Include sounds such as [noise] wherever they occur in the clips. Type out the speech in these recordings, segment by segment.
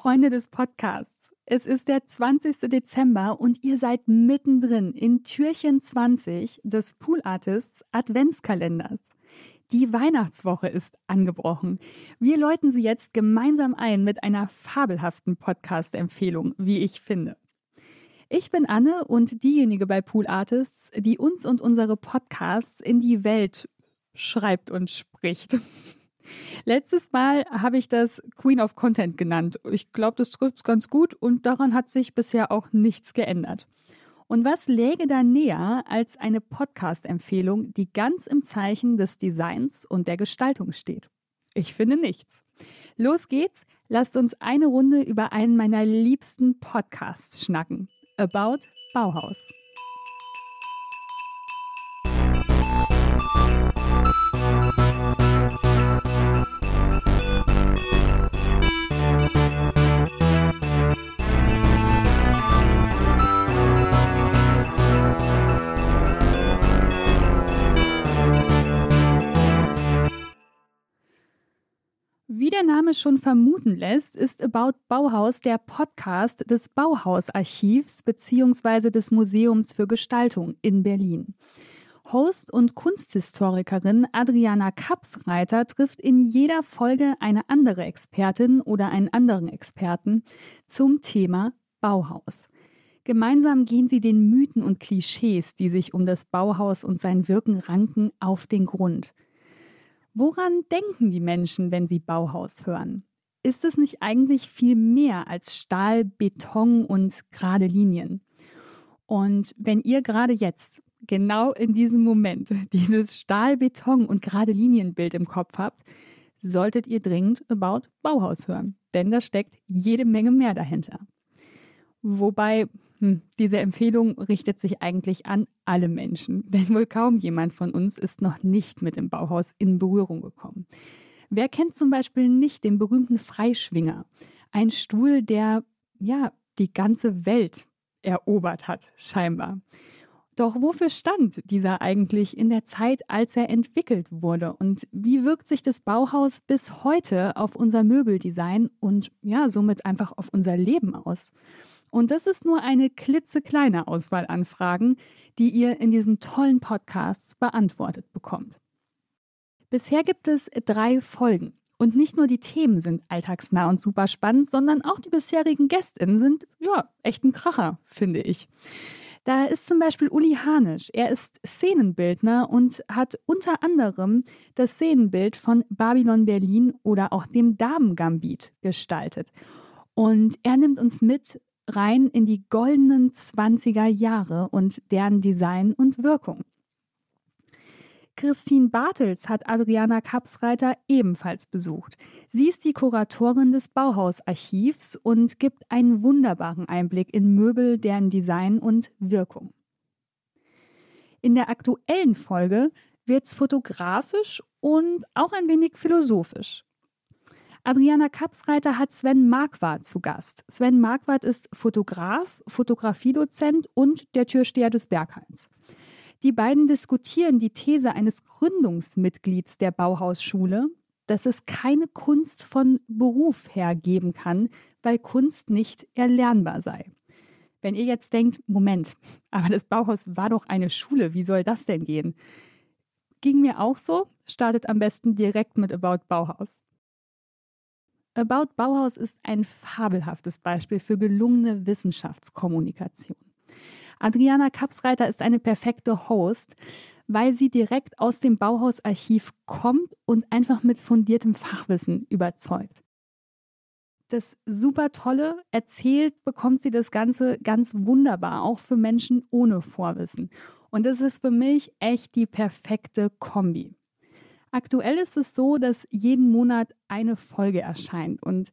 Freunde des Podcasts. Es ist der 20. Dezember und ihr seid mittendrin in Türchen 20 des Pool Artists Adventskalenders. Die Weihnachtswoche ist angebrochen. Wir läuten sie jetzt gemeinsam ein mit einer fabelhaften Podcast-Empfehlung, wie ich finde. Ich bin Anne und diejenige bei Pool Artists, die uns und unsere Podcasts in die Welt schreibt und spricht. [laughs] Letztes Mal habe ich das Queen of Content genannt. Ich glaube, das trifft es ganz gut und daran hat sich bisher auch nichts geändert. Und was läge da näher als eine Podcast-Empfehlung, die ganz im Zeichen des Designs und der Gestaltung steht? Ich finde nichts. Los geht's, lasst uns eine Runde über einen meiner liebsten Podcasts schnacken. About Bauhaus. Wie der Name schon vermuten lässt, ist About Bauhaus der Podcast des Bauhausarchivs bzw. des Museums für Gestaltung in Berlin. Host und Kunsthistorikerin Adriana Kapsreiter trifft in jeder Folge eine andere Expertin oder einen anderen Experten zum Thema Bauhaus. Gemeinsam gehen sie den Mythen und Klischees, die sich um das Bauhaus und sein Wirken ranken, auf den Grund – Woran denken die Menschen, wenn sie Bauhaus hören? Ist es nicht eigentlich viel mehr als Stahl, Beton und gerade Linien? Und wenn ihr gerade jetzt, genau in diesem Moment, [laughs] dieses Stahl, Beton und gerade Linienbild im Kopf habt, solltet ihr dringend About Bauhaus hören, denn da steckt jede Menge mehr dahinter. Wobei hm, diese Empfehlung richtet sich eigentlich an alle Menschen, denn wohl kaum jemand von uns ist noch nicht mit dem Bauhaus in Berührung gekommen. Wer kennt zum Beispiel nicht den berühmten Freischwinger? Ein Stuhl, der ja die ganze Welt erobert hat, scheinbar. Doch wofür stand dieser eigentlich in der Zeit, als er entwickelt wurde? Und wie wirkt sich das Bauhaus bis heute auf unser Möbeldesign und ja, somit einfach auf unser Leben aus? Und das ist nur eine klitzekleine Auswahl an Fragen, die ihr in diesen tollen Podcasts beantwortet bekommt. Bisher gibt es drei Folgen. Und nicht nur die Themen sind alltagsnah und super spannend, sondern auch die bisherigen GästInnen sind, ja, echt ein Kracher, finde ich. Da ist zum Beispiel Uli Hanisch. Er ist Szenenbildner und hat unter anderem das Szenenbild von Babylon Berlin oder auch dem Damengambit gestaltet. Und er nimmt uns mit rein in die goldenen 20er Jahre und deren Design und Wirkung. Christine Bartels hat Adriana Kapsreiter ebenfalls besucht. Sie ist die Kuratorin des Bauhausarchivs und gibt einen wunderbaren Einblick in Möbel, deren Design und Wirkung. In der aktuellen Folge wird es fotografisch und auch ein wenig philosophisch. Adriana Kapsreiter hat Sven Marquardt zu Gast. Sven Marquardt ist Fotograf, Fotografiedozent und der Türsteher des Berghains. Die beiden diskutieren die These eines Gründungsmitglieds der Bauhausschule, dass es keine Kunst von Beruf her geben kann, weil Kunst nicht erlernbar sei. Wenn ihr jetzt denkt, Moment, aber das Bauhaus war doch eine Schule, wie soll das denn gehen? Ging mir auch so, startet am besten direkt mit About Bauhaus. About Bauhaus ist ein fabelhaftes Beispiel für gelungene Wissenschaftskommunikation. Adriana Kapsreiter ist eine perfekte Host, weil sie direkt aus dem Bauhausarchiv kommt und einfach mit fundiertem Fachwissen überzeugt. Das super tolle, erzählt bekommt sie das Ganze ganz wunderbar, auch für Menschen ohne Vorwissen. Und das ist für mich echt die perfekte Kombi. Aktuell ist es so, dass jeden Monat eine Folge erscheint. Und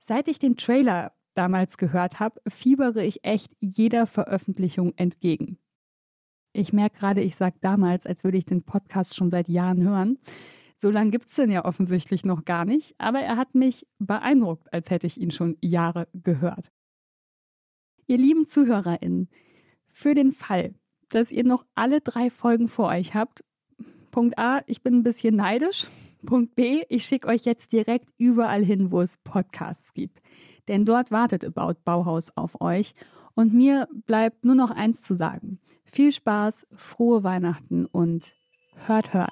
seit ich den Trailer damals gehört habe, fiebere ich echt jeder Veröffentlichung entgegen. Ich merke gerade, ich sage damals, als würde ich den Podcast schon seit Jahren hören. So lange gibt es den ja offensichtlich noch gar nicht, aber er hat mich beeindruckt, als hätte ich ihn schon Jahre gehört. Ihr lieben ZuhörerInnen, für den Fall, dass ihr noch alle drei Folgen vor euch habt Punkt A, ich bin ein bisschen neidisch. Punkt B, ich schicke euch jetzt direkt überall hin, wo es Podcasts gibt. Denn dort wartet About Bauhaus auf euch. Und mir bleibt nur noch eins zu sagen. Viel Spaß, frohe Weihnachten und hört, hört.